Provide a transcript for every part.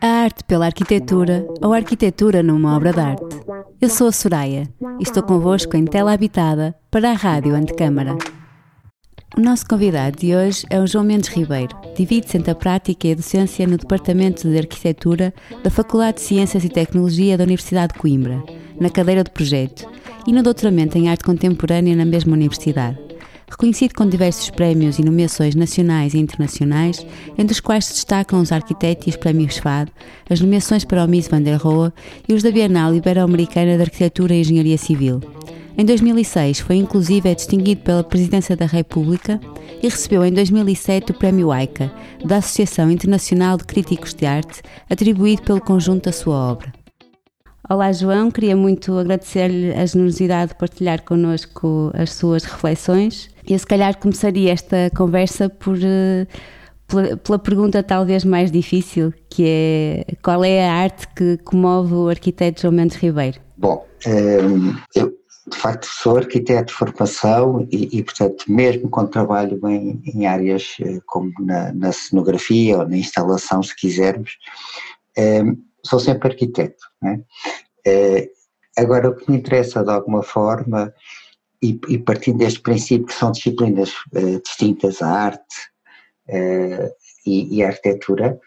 A arte pela arquitetura ou arquitetura numa obra de arte. Eu sou a Soraya e estou convosco em Tela Habitada para a Rádio Antecâmara. O nosso convidado de hoje é o João Mendes Ribeiro. Divide-se entre a prática e a docência no Departamento de Arquitetura da Faculdade de Ciências e Tecnologia da Universidade de Coimbra, na cadeira de projeto, e no doutoramento em arte contemporânea na mesma universidade. Reconhecido com diversos prémios e nomeações nacionais e internacionais, entre os quais se destacam os arquitetos e os prémios FAD, as nomeações para o Miss Van der Rohe e os da Bienal Ibero-Americana de Arquitetura e Engenharia Civil. Em 2006 foi inclusive distinguido pela Presidência da República e recebeu em 2007 o Prémio AICA, da Associação Internacional de Críticos de Arte, atribuído pelo conjunto da sua obra. Olá, João. Queria muito agradecer-lhe a generosidade de partilhar connosco as suas reflexões. Eu, se calhar, começaria esta conversa por, eh, pela, pela, pergunta talvez mais difícil, que é qual é a arte que comove o arquiteto João Mendes Ribeiro? Bom, ehm, eu de facto sou arquiteto de formação e, e portanto, mesmo quando trabalho em, em áreas eh, como na, na, cenografia ou na instalação, se quisermos, ehm, sou sempre arquiteto. Né? Agora, o que me interessa de alguma forma, e, e partindo deste princípio que são disciplinas uh, distintas, a arte uh, e, e, a arquitetura,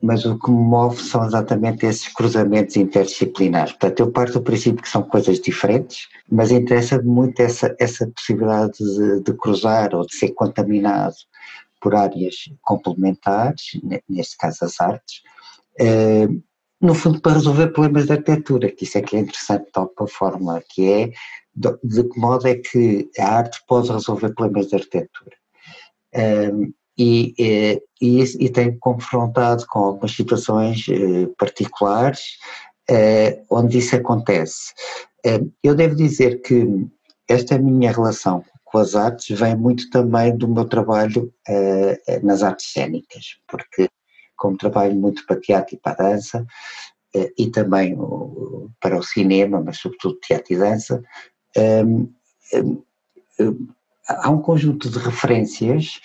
mas o que me move são exatamente esses cruzamentos interdisciplinares. Portanto, eu parto do princípio que são coisas diferentes, mas interessa-me muito essa, essa possibilidade de, de cruzar ou de ser contaminado por áreas complementares, neste caso as artes, no fundo para resolver problemas de arquitetura, que isso é que é interessante de tal forma, que é de, que modo é que a arte pode resolver problemas de arquitetura. Um, e, e, e, e tenho confrontado com algumas situações uh, particulares uh, onde isso acontece. Eu devo dizer que esta minha relação com as artes vem muito também do meu trabalho nas artes cênicas, porque como trabalho muito para teatro e para dança, eh, e também para o cinema, mas sobretudo teatro e dança, há um conjunto de referências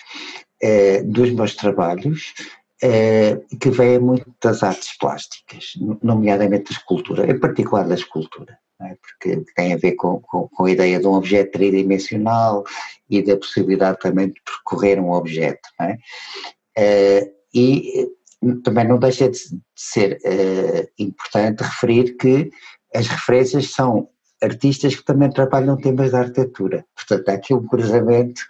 eh, dos meus trabalhos eh, que vem muito das artes plásticas, nomeadamente da escultura, em particular da escultura. É? porque tem a ver com, com, com, a ideia de um objeto tridimensional e da possibilidade também de percorrer um objeto. É? e também não deixa de ser uh, importante referir que as referências são artistas que também trabalham temas da arquitetura. Portanto, há aqui um cruzamento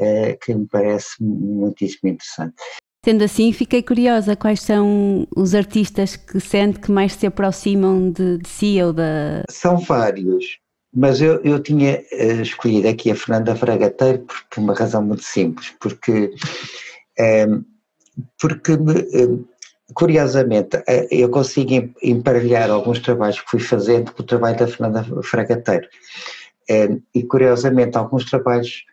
uh, que me parece muitíssimo interessante. Sendo assim, fiquei curiosa, quais são os artistas que sente que mais se aproximam de, de si ou da... São vários, mas eu, eu tinha uh, escolhido aqui a Fernanda Fragateiro por, por uma razão muito simples, porque porque eh, curiosamente eh, eu consigo emparelhar alguns trabalhos que fui fazendo com o trabalho da Fernanda Fragateiro. Eh, e curiosamente alguns trabalhos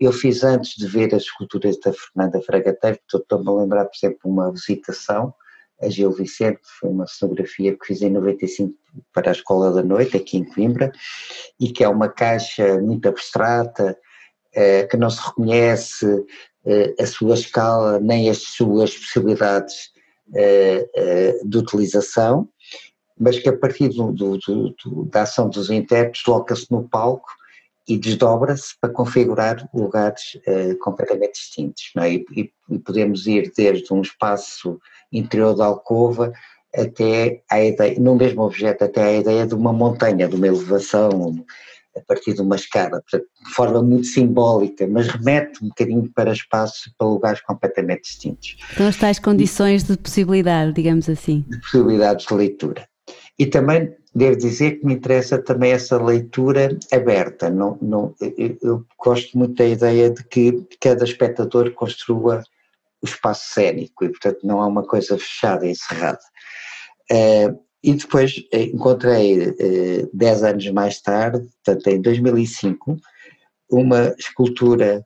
eu fiz antes de ver as esculturas da Fernanda Fragateiro, estou-me a lembrar por exemplo uma visitação a Gil Vicente, foi uma cenografia que fiz em 95 para a Escola da Noite aqui em Coimbra e que é uma caixa muito abstrata que não se reconhece a sua escala nem as suas possibilidades eh, eh, de utilização, mas que a partir do, do, do, da ação dos intérpretes coloca-se no palco e desdobra-se para configurar lugares completamente distintos. É? E, e, e, podemos ir desde um espaço interior da alcova até a ideia, no mesmo objeto, até a ideia de uma montanha, de uma elevação, a partir de uma escada, portanto, de forma muito simbólica, mas remete um bocadinho para espaços, para lugares completamente distintos. São as tais condições de possibilidade, digamos assim. De possibilidades de leitura. E também devo dizer que me interessa também essa leitura aberta. Não, não, eu, eu gosto muito da ideia de que cada espectador construa o espaço cénico e, portanto, não há uma coisa fechada e encerrada. Uh, e depois eh, encontrei, eh, dez anos mais tarde, portanto em 2005, uma escultura,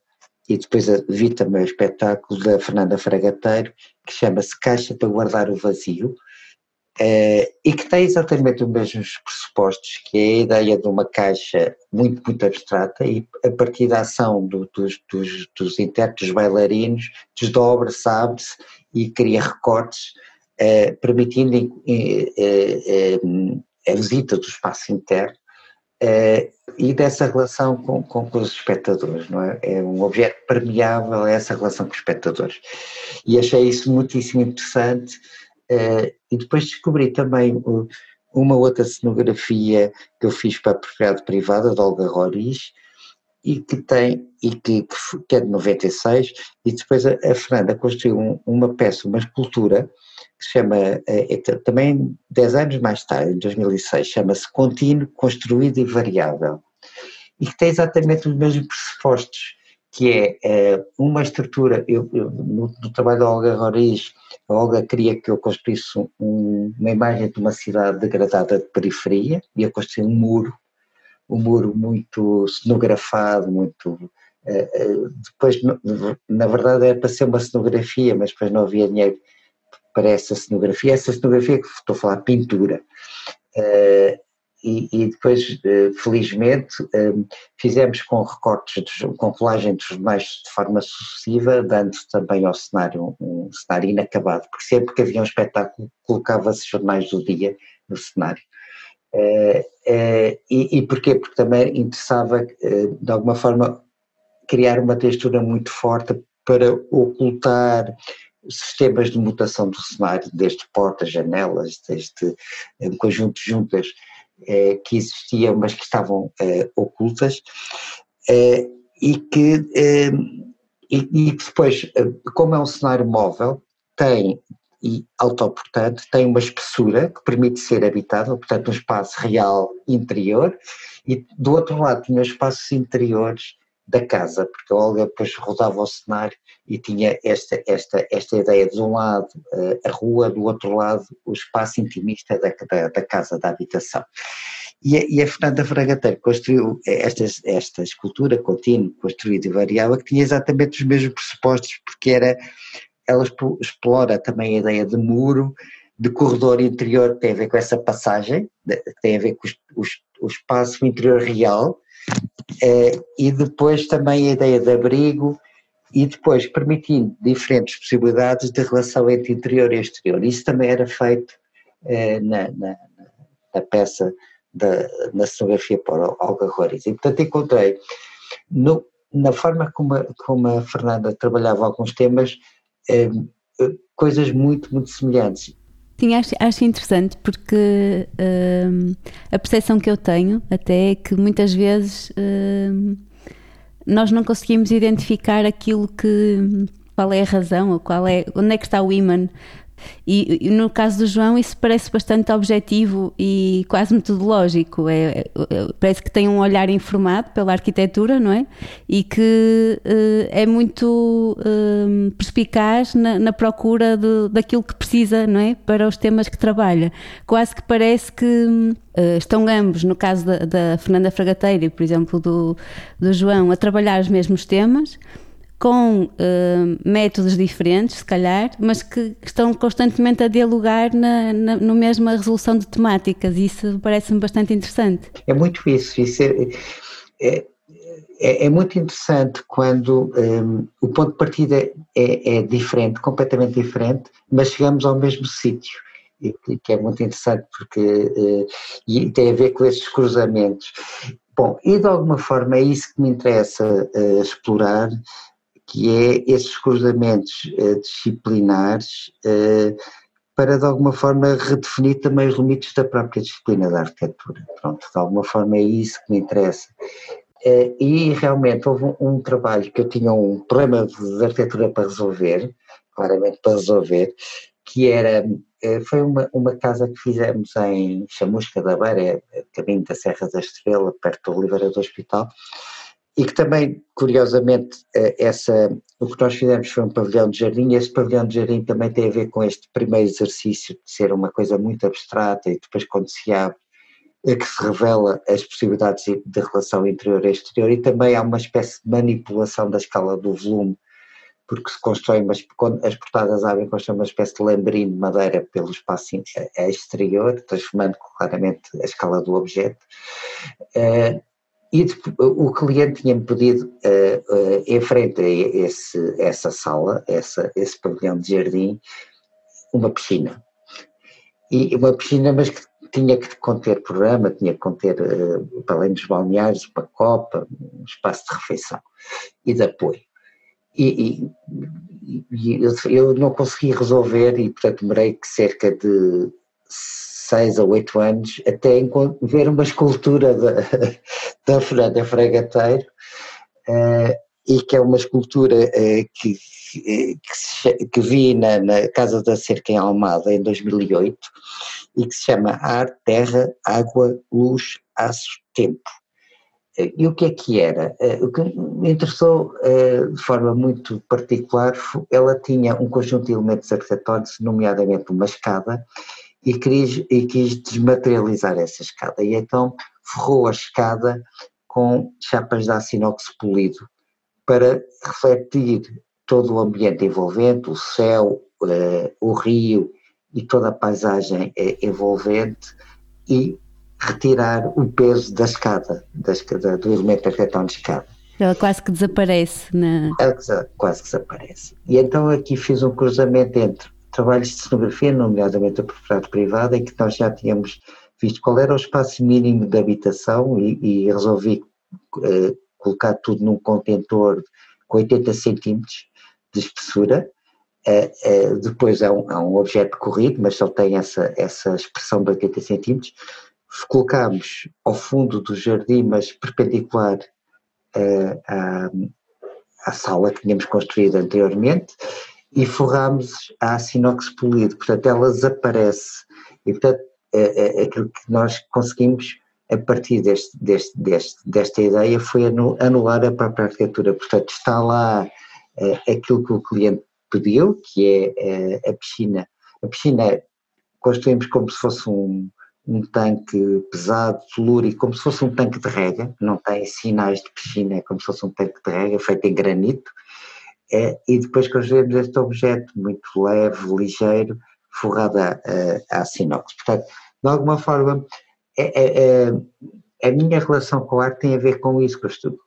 e depois vi também o espetáculo da Fernanda Fragateiro, que chama-se Caixa para Guardar o Vazio, Uh, e que tem exatamente os mesmos pressupostos, que é a ideia de uma caixa muito, muito abstrata e a partir da ação do, dos, dos, dos intérpretes bailarinos desdobra-se, abre-se e cria recortes, uh, permitindo uh, a visita do espaço interno e dessa relação com, com, com, os espectadores, não é? É um objeto permeável a essa relação com os espectadores. E achei isso muitíssimo interessante e depois descobri também uh, uma outra cenografia que eu fiz para a propriedade privada, de Olga Roriz, e que tem, e que, que é de 96, e depois a, a Fernanda construiu um, uma peça, uma escultura, que chama, é, é, também 10 anos mais tarde, em 2006, chama-se Contínuo, Construído e Variável, e que tem exatamente os mesmos pressupostos, que é, é uma estrutura, eu, eu, no, no, trabalho da Olga Roriz, a Olga queria que eu construísse um, uma imagem de uma cidade degradada de periferia, e eu construí um muro, um muro muito cenografado, muito... Uh, depois, na verdade, era para ser uma cenografia, mas depois não havia dinheiro para essa cenografia. Essa cenografia que estou a falar, pintura. Uh, e, e, depois, felizmente, fizemos com recortes, com colagem dos jornais de forma sucessiva, dando também ao cenário um cenário inacabado, porque sempre que havia um espetáculo colocava-se jornais do dia no cenário. Uh, uh, e, e porquê? Porque também interessava, uh, de alguma forma, criar uma textura muito forte para ocultar sistemas de mutação do cenário, desde portas, janelas, desde um conjunto de juntas que existiam, mas que estavam ocultas, e que e, e depois, como é um cenário móvel, tem e autoportante, tem uma espessura que permite ser habitável, portanto um espaço real interior, e do outro lado tinha os espaços interiores da casa, porque a Olga depois rodava o cenário e tinha esta, esta, esta ideia de um lado eh, a rua, do outro lado o espaço intimista da, da, da casa, da habitação. E a, e a Fernanda Fragateiro construiu esta, esta escultura contínua, construída e variável, que tinha exatamente os mesmos pressupostos, porque era ela explora também a ideia de muro, de corredor interior, que tem a ver com essa passagem, que tem a ver com os, o espaço interior real, e depois também a ideia de abrigo, e depois permitindo diferentes possibilidades de relação entre interior e exterior. Isso também era feito eh, na, na, na, peça, da, na cenografia para Olga Roriz. E portanto encontrei, no, na forma como a, como a Fernanda trabalhava alguns temas, é, coisas muito, muito semelhantes. Sim, acho, acho interessante porque uh, a percepção que eu tenho até é que muitas vezes uh, nós não conseguimos identificar aquilo que qual é a razão ou qual é onde é que está o imã e, e, no caso do João, isso parece bastante objetivo e quase metodológico. É, é, parece que tem um olhar informado pela arquitetura, não é? E que uh, é muito uh, perspicaz na, na procura de, daquilo que precisa, não é? Para os temas que trabalha. Quase que parece que uh, estão ambos, no caso da, da Fernanda Fragateiro e, por exemplo, do, do João, a trabalhar os mesmos temas com uh, métodos diferentes, se calhar, mas que estão constantemente a dialogar na, na, no mesma resolução de temáticas. Isso parece-me bastante interessante. É muito isso. isso é, é, é, é muito interessante quando um, o ponto de partida é, é, diferente, completamente diferente, mas chegamos ao mesmo sítio. Que é muito interessante porque uh, e tem a ver com esses cruzamentos. Bom, e de alguma forma é isso que me interessa uh, explorar, que é esses cruzamentos uh, disciplinares uh, para de alguma forma redefinir também os limites da própria disciplina da arquitetura. Pronto, de alguma forma é isso que me interessa. Uh, e realmente houve um, um, trabalho que eu tinha um problema de arquitetura para resolver, claramente para resolver, que era, foi uma, uma casa que fizemos em Chamusca da Beira, caminho da Serra da Estrela, perto do Oliveira do Hospital, e que também, curiosamente, eh, essa, o que nós fizemos foi um pavilhão de jardim, e esse pavilhão de jardim também tem a ver com este primeiro exercício de ser uma coisa muito abstrata e depois quando se abre é que se revela as possibilidades de relação interior e exterior e também há uma espécie de manipulação da escala do volume, porque se constrói, mas as portadas abrem, constrói uma espécie de lambrino de madeira pelo espaço exterior, transformando claramente a escala do objeto. E o cliente tinha-me pedido, uh, uh, em frente a esse, essa sala, essa, esse pavilhão de jardim, uma piscina. E uma piscina, mas que tinha que conter programa, tinha que conter, uh, para além dos balneários, uma copa, um espaço de refeição e de apoio. E, e, e eu não consegui resolver e, portanto, demorei cerca de seis ou oito anos até ver uma escultura da, da Fernanda Fregateiro, uh, e que é uma escultura uh, que, que, que, vi na, na, Casa da Cerca em Almada em 2008 e que se chama Ar, Terra, Água, Luz, Aço, Tempo. Uh, e o que é que era? o que me interessou de forma muito particular, ela tinha um conjunto de elementos arquitetónicos, nomeadamente uma escada, e quis, e quis desmaterializar essa escada. E então forrou a escada com chapas de aço inox polido para refletir todo o ambiente envolvente, o céu, uh, o rio e toda a paisagem uh, envolvente e retirar o peso da escada, da escada do elemento arquitetônico de escada. Ela quase que desaparece. Na... Ela quase que desaparece. E então aqui fiz um cruzamento entre trabalhos de cenografia, nomeadamente a propriedade privada, em que nós já tínhamos visto qual era o espaço mínimo de habitação e, e resolvi uh, colocar tudo num contentor com 80 centímetros de espessura. Uh, uh, depois há um, um, objeto corrido, mas só tem essa, essa expressão de 80 centímetros. Colocámos ao fundo do jardim, mas perpendicular à, à sala que tínhamos construído anteriormente, e forramos a inox polido, portanto ela desaparece. E portanto é, é, aquilo que nós conseguimos a partir deste, deste, deste, desta ideia foi anular a própria arquitetura, portanto está lá é, aquilo que o cliente pediu, que é, é a piscina, a piscina construímos como se fosse um, um tanque pesado, telúrico, como se fosse um tanque de rega, não tem sinais de piscina, é como se fosse um tanque de rega feito em granito, é, e depois construímos este objeto muito leve, ligeiro, forrado a, a, a sinox. Portanto, de alguma forma, é, é, é, a minha relação com a arte tem a ver com isso que eu estudo,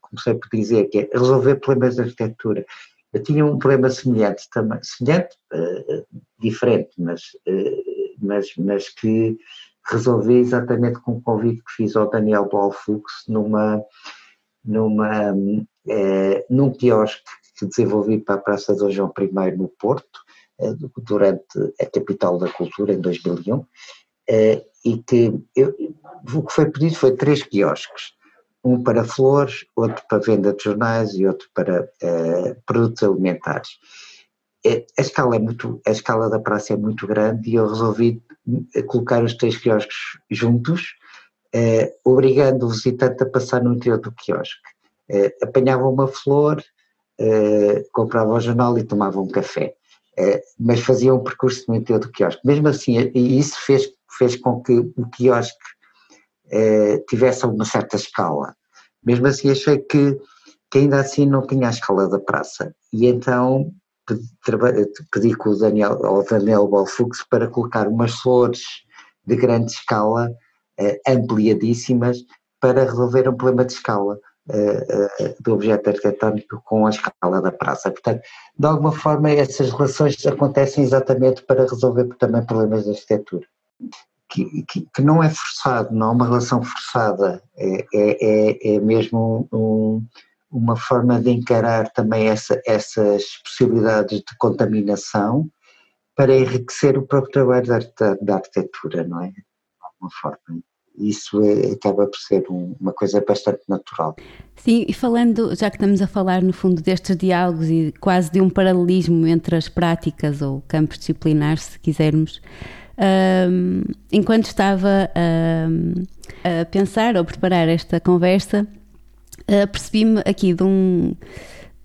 comecei por dizer, que é resolver problemas de arquitetura. Eu tinha um problema semelhante também, semelhante, uh, diferente, mas, uh, mas, mas que resolvi exatamente com o convite que fiz ao Daniel Balfux numa, numa, uh, num quiosque que desenvolvi para a Praça de João I no Porto, eh, durante a capital da cultura, em 2001, eh, e que eu, o que foi pedido foi três quiosques, um para flores, outro para venda de jornais e outro para uh, produtos alimentares. A escala, é muito, a escala da praça é muito grande e eu resolvi colocar os três quiosques juntos, uh, obrigando o visitante a passar no interior do quiosque. Uh, apanhava uma flor, comprava o jornal e tomava um café. Uh, mas fazia um percurso no interior do quiosque. Mesmo assim, e isso fez, fez com que o quiosque uh, tivesse uma certa escala. Mesmo assim, achei que, que ainda assim não tinha a escala da praça. E então pedi, pedi com o Daniel, ao Daniel Balfux para colocar umas flores de grande escala, ampliadíssimas, para resolver um problema de escala. Do objeto arquitetónico com a escala da praça. Portanto, de alguma forma, essas relações acontecem exatamente para resolver também problemas de arquitetura. Que, que, que não é forçado, não é uma relação forçada, é, é, é, é mesmo um, uma forma de encarar também essa, essas possibilidades de contaminação para enriquecer o próprio trabalho da, da, da arquitetura, não é? De alguma forma isso é, acaba por ser um, uma coisa bastante natural. Sim, e falando, já que estamos a falar no fundo destes diálogos e quase de um paralelismo entre as práticas ou campos disciplinares, se quisermos, um, enquanto estava um, a pensar ou preparar esta conversa, uh, percebi-me aqui de um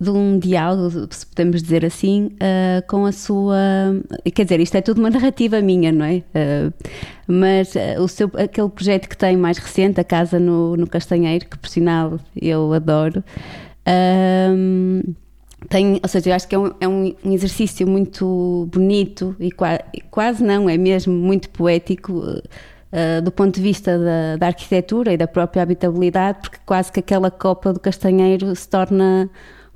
de um diálogo, se podemos dizer assim, uh, com a sua. Quer dizer, isto é tudo uma narrativa minha, não é? Uh, mas uh, o seu, aquele projeto que tem mais recente, a Casa no, no Castanheiro, que por sinal eu adoro, tem, ou seja, eu acho que é um, é um exercício muito bonito e quase, quase não, é mesmo muito poético uh, do ponto de vista da, da, arquitetura e da própria habitabilidade, porque quase que aquela copa do castanheiro se torna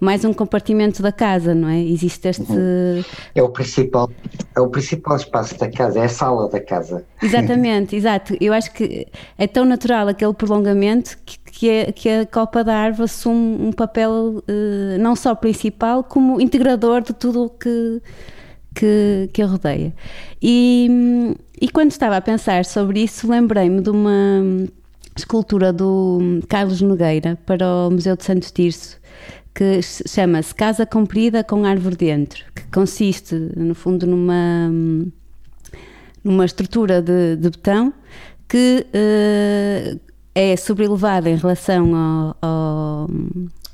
mais um compartimento da casa, não é? Existe este. Uhum. É o principal, é o principal espaço da casa, é a sala da casa. Exatamente, exato. Eu acho que é tão natural aquele prolongamento que, que, é, que a Copa da Árvore assume um papel uh, não só principal, como integrador de tudo o que, que, que a rodeia. E, e quando estava a pensar sobre isso, lembrei-me de uma escultura do Carlos Nogueira para o Museu de Santo Tirso que chama-se Casa Comprida com Árvore Dentro, que consiste, no fundo, numa, numa estrutura de, de betão que uh, é sobrelevada em relação ao, ao,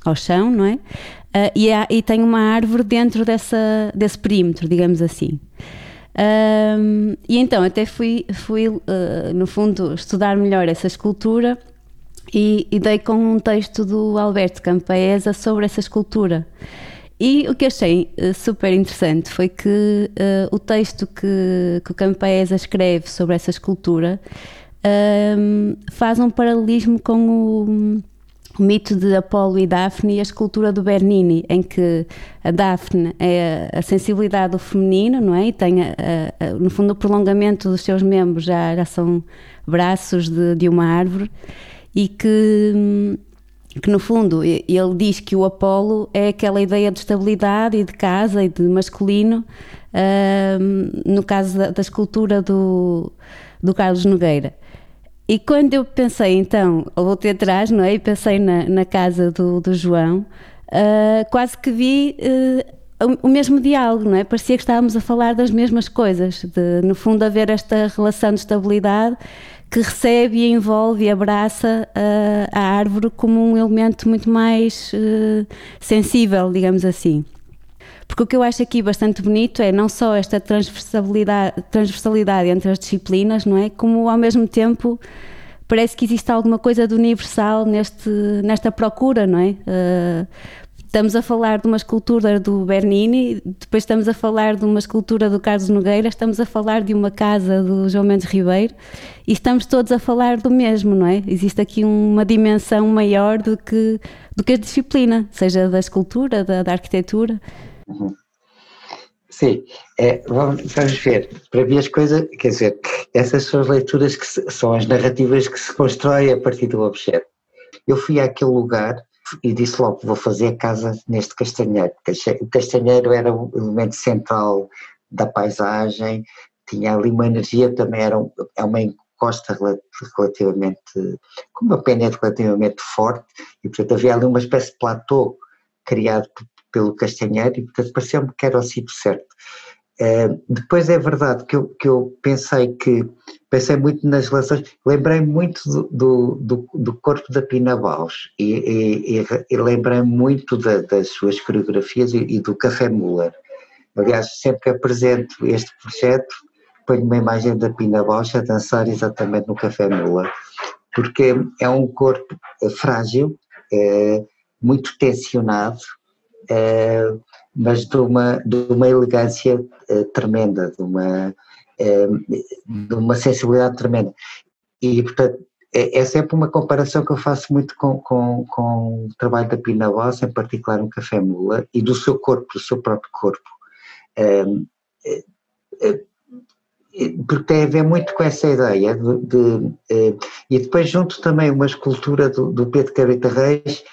ao chão, não é? Uh, e, há, e, tem uma árvore dentro dessa, desse perímetro, digamos assim. Um, e então até fui, fui uh, no fundo, estudar melhor essa escultura e, e dei com um texto do Alberto Campaesa sobre essa escultura. E o que achei uh, super interessante foi que uh, o texto que, que o Campaesa escreve sobre essa escultura uh, faz um paralelismo com o, o, mito de Apolo e Daphne e a escultura do Bernini, em que a Daphne é a, a sensibilidade do feminino, não é? E tem, a, a, no fundo, o prolongamento dos seus membros já, já são braços de, de uma árvore e que, que no fundo ele diz que o Apolo é aquela ideia de estabilidade e de casa e de masculino, uh, no caso da, da, escultura do, do Carlos Nogueira. E quando eu pensei então, voltei atrás, não é? E pensei na, na casa do, do João, uh, quase que vi uh, o mesmo diálogo, não é? Parecia que estávamos a falar das mesmas coisas, de no fundo haver esta relação de estabilidade que recebe e envolve e abraça uh, a árvore como um elemento muito mais uh, sensível, digamos assim. Porque o que eu acho aqui bastante bonito é não só esta transversalidade, transversalidade entre as disciplinas, não é? Como ao mesmo tempo parece que existe alguma coisa de universal neste, nesta procura, não é? Uh, Estamos a falar de uma escultura do Bernini, depois estamos a falar de uma escultura do Carlos Nogueira, estamos a falar de uma casa do João Mendes Ribeiro e estamos todos a falar do mesmo, não é? Existe aqui uma dimensão maior do que, do que a disciplina, seja da escultura, da, da arquitetura. Uhum. Sim, é, vamos, vamos, ver. Para mim as coisas, quer dizer, essas são as leituras que se, são as narrativas que se constroem a partir do objeto. Eu fui àquele lugar e disse logo vou fazer casa neste castanheiro. O castanheiro era o elemento central da paisagem, tinha ali uma energia, também era é uma encosta relativamente, com uma pena relativamente forte, e portanto havia ali uma espécie de platô criado pelo castanheiro, e portanto pareceu-me que era o sítio certo. Uh, depois é verdade que eu, que eu pensei que pensei muito nas relações, lembrei muito do, do, do corpo da Pina Bausch e, e, e lembrei muito da, das suas coreografias e, e, do Café Muller. Aliás, sempre que apresento este projeto, ponho uma imagem da Pina Bausch a dançar exatamente no Café Muller, porque é um corpo eh, frágil, é, muito tensionado, é, mas de uma, de uma elegância é, tremenda, de uma de uma sensibilidade tremenda. E, portanto, é, é, sempre uma comparação que eu faço muito com, com, com o trabalho da Pina Boss, em particular no Café Mula, e do seu corpo, do seu próprio corpo. É, é, porque tem a ver muito com essa ideia de, de é, e depois junto também uma escultura do, do Pedro Carita Reis,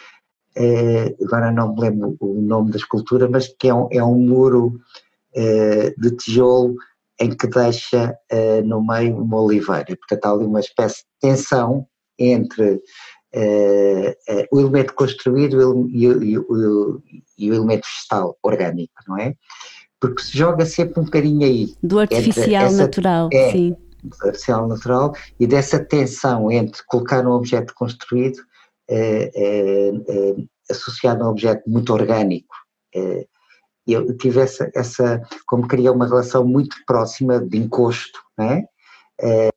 é, agora não me lembro o nome da escultura, mas que é um, é um muro de tijolo em que deixa uh, no meio uma oliveira. Portanto, há ali uma espécie de tensão entre o elemento construído e o, e, o, e o, elemento vegetal, orgânico, não é? Porque se joga sempre um bocadinho aí. Do artificial essa, natural, é, sim. Do artificial natural e dessa tensão entre colocar um objeto construído associado a um objeto muito orgânico eu tive essa, essa, como queria uma relação muito próxima de encosto, né? É,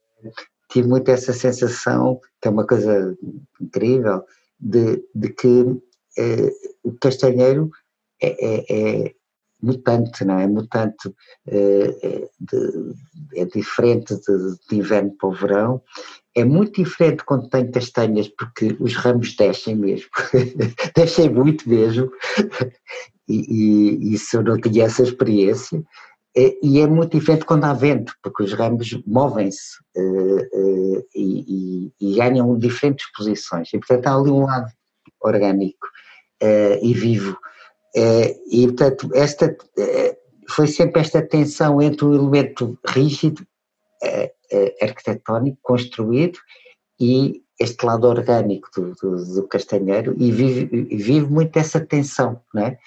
tive muito essa sensação, que é uma coisa incrível, de, de que é, o castanheiro é, é, é mutante, não é? Mutante é, de, é diferente de, de, inverno para o verão. É muito diferente quando tem castanhas, porque os ramos descem mesmo, descem muito mesmo, e, e isso eu não tinha essa experiência. E é muito diferente quando há vento, porque os ramos movem-se uh, e, e, e, ganham diferentes posições. E, portanto, há ali um lado orgânico e vivo. E, portanto, esta, foi sempre esta tensão entre o elemento rígido, arquitetónico, construído, e este lado orgânico do, do, do castanheiro, e vive, vive muito essa tensão, não é?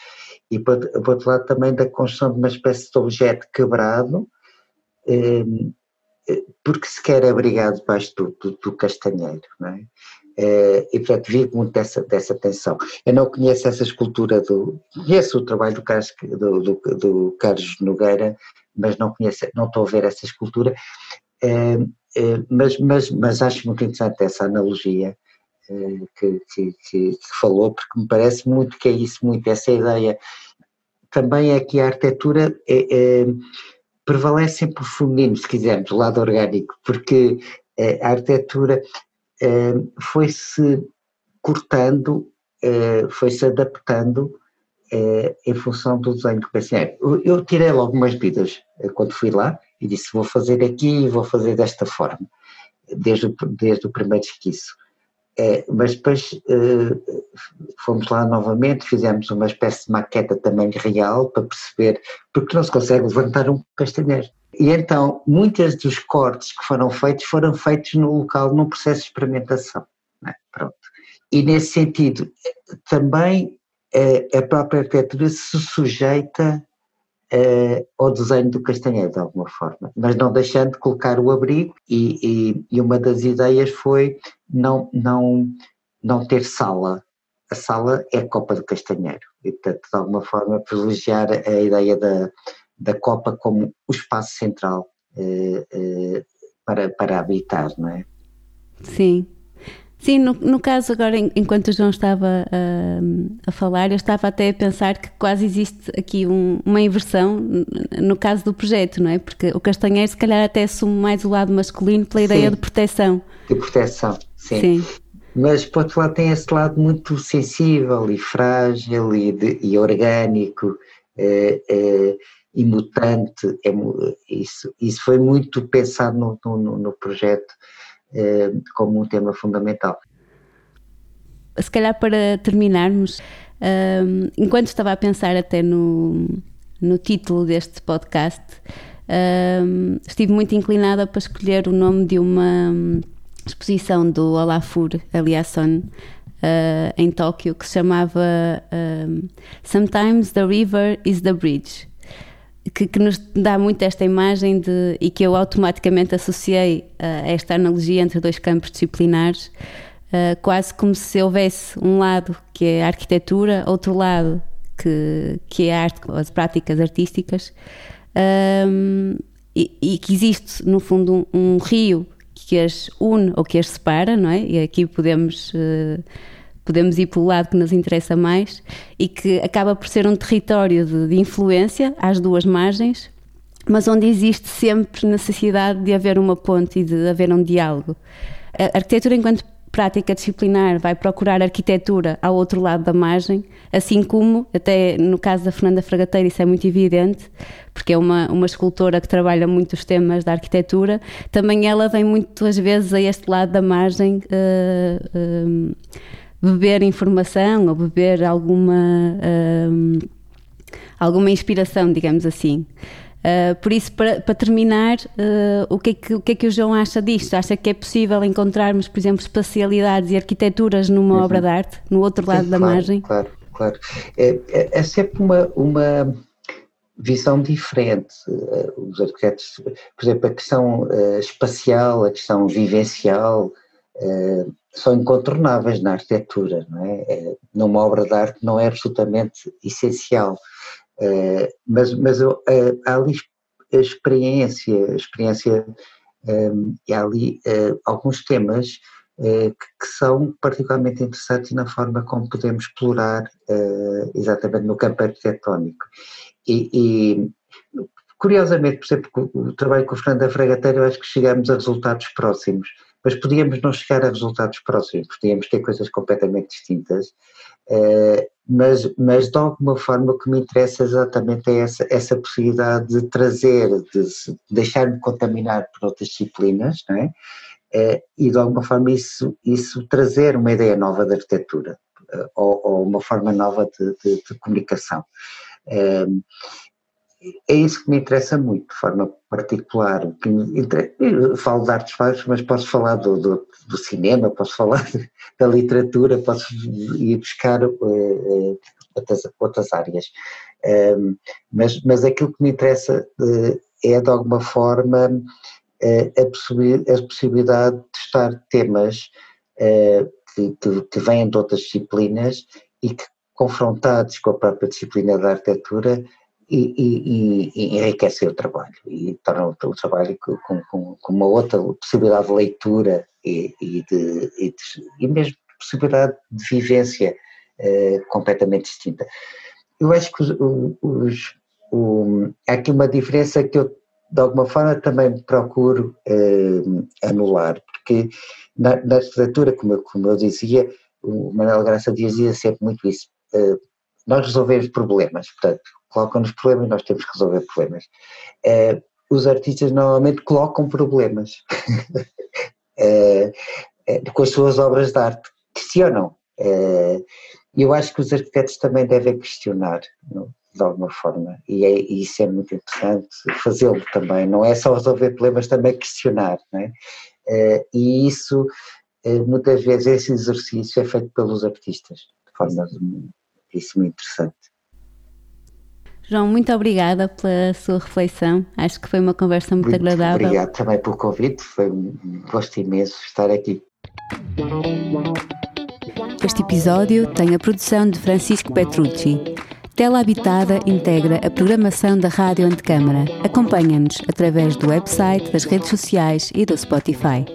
e por, por outro lado também da construção de uma espécie de objeto quebrado, eh, porque se quer abrigar debaixo do, do, do castanheiro, é? Eh, e portanto vive muito dessa, dessa tensão. Eu não conheço essa escultura do. Conheço o trabalho do Carlos, do, do, do Carlos Nogueira, mas não conheço, não estou a ver essa escultura. Eh, mas, mas, mas acho muito interessante essa analogia que, que, que, falou, porque me parece muito que é isso, muito essa ideia. Também é que a arquitetura é, é, prevalece sempre o feminino, se quisermos, o lado orgânico, porque a arquitetura foi-se cortando, é, foi-se adaptando é, em função do desenho do pensionário. Eu, tirei logo umas medidas quando fui lá e disse vou fazer aqui e vou fazer desta forma, desde desde o primeiro esquiço. É, mas depois uh, fomos lá novamente, fizemos uma espécie de maqueta também real para perceber, porque não se consegue levantar um castanheiro. E então, muitos dos cortes que foram feitos foram feitos no local, num processo de experimentação. É? Pronto. E nesse sentido, também uh, a própria arquitetura se sujeita uh, ao desenho do Castanheiro, de alguma forma, mas não deixando de colocar o abrigo, e, e, e uma das ideias foi não, não, não ter sala. A sala é a Copa do Castanheiro, e portanto, de alguma forma, privilegiar a ideia da, da Copa como o espaço central uh, uh, para, para habitar, não é? Sim, Sim, no, no caso agora, enquanto o João estava uh, a falar, eu estava até a pensar que quase existe aqui um, uma inversão no caso do projeto, não é? Porque o castanheiro se calhar até assume mais o lado masculino pela ideia sim, de proteção. De proteção, sim. sim. Mas por outro lado tem esse lado muito sensível e frágil e, de, e orgânico é, é, e mutante. É, isso, isso foi muito pensado no, no, no projeto como um tema fundamental. Se calhar para terminarmos, ehm, enquanto estava a pensar até no, no título deste podcast, ehm, estive muito inclinada para escolher o nome de uma exposição do Olafur Eliasson uh, em Tóquio que se chamava um, ehm, Sometimes the River is the Bridge que, que, nos dá muito esta imagem de, e que eu automaticamente associei a esta analogia entre dois campos disciplinares, uh, quase como se houvesse um lado que é a arquitetura, outro lado que, que é a arte, as práticas artísticas, um, e, e, que existe, no fundo, um, um, rio que as une ou que as separa, não é? E aqui podemos. Uh, podemos ir pelo lado que nos interessa mais e que acaba por ser um território de, de influência às duas margens, mas onde existe sempre necessidade de haver uma ponte e de haver um diálogo. A arquitetura, enquanto prática disciplinar, vai procurar arquitetura ao outro lado da margem, assim como, até no caso da Fernanda Fragateira, isso é muito evidente, porque é uma, uma escultora que trabalha muito os temas da arquitetura, também ela vem muitas vezes a este lado da margem. Uh, uh, beber informação ou beber alguma, um, alguma inspiração, digamos assim. Uh, por isso, para, para terminar, uh, o, que é que, o que é que o João acha disto? Acha que é possível encontrarmos, por exemplo, espacialidades e arquiteturas numa uhum. obra de arte, no outro lado Sim, da claro, margem? Claro, claro. É, é, é sempre uma, uma visão diferente. Uh, os arquitetos, por exemplo, a questão espacial, a questão vivencial, são incontornáveis na arquitetura, não é? é? Numa obra de arte não é absolutamente essencial, é, mas, mas há ali a experiência, a experiência, é, há ali alguns temas que são particularmente interessantes na forma como podemos explorar exatamente no campo arquitetónico. E, e curiosamente, por exemplo, o trabalho com o Fernando da Fragateira, eu acho que chegamos a resultados próximos, mas podíamos não chegar a resultados próximos, podíamos ter coisas completamente distintas, mas, mas de alguma forma o que me interessa exatamente é essa, essa possibilidade de trazer, de deixar-me contaminar por outras disciplinas, não é? Eh, e de alguma forma isso, isso trazer uma ideia nova de arquitetura eh, ou, ou uma forma nova de, de, de comunicação. Eh, é isso que me interessa muito, de forma particular. Eu falo de artes várias, mas posso falar do, do, do, cinema, posso falar da literatura, posso ir buscar uh, outras, outras áreas. Um, mas, mas aquilo que me interessa uh, é, de alguma forma, uh, a, a, possibilidade de testar temas que, que, que vêm de outras disciplinas e que, confrontados com a própria disciplina da arquitetura, e, e, e, enriquece o trabalho e torna o, trabalho com, com, com, uma outra possibilidade de leitura e, e de, de, e, mesmo possibilidade de vivência eh, completamente distinta. Eu acho que os, os, há aqui uma diferença que eu de alguma forma também procuro eh, anular, porque na, na arquitetura, como eu, como eu dizia, o Manuel Graça dizia sempre muito isso, eh, nós resolvemos problemas, portanto, colocam-nos problemas, nós temos que resolver problemas. Uh, os artistas normalmente colocam problemas uh, com as suas obras de arte, questionam. E eu acho que os arquitetos também devem questionar, de alguma forma, e, é, e isso é muito interessante fazê-lo também, não é só resolver problemas, também questionar, não é? E isso, muitas vezes, esse exercício é feito pelos artistas, de forma isso muito interessante. João, muito obrigada pela sua reflexão. Acho que foi uma conversa muito, muito agradável. Obrigado também pelo convite, foi um gosto imenso estar aqui. Este episódio tem a produção de Francisco Petrucci. Tela Habitada integra a programação da Rádio Antecâmara. Acompanha-nos através do website, das redes sociais e do Spotify.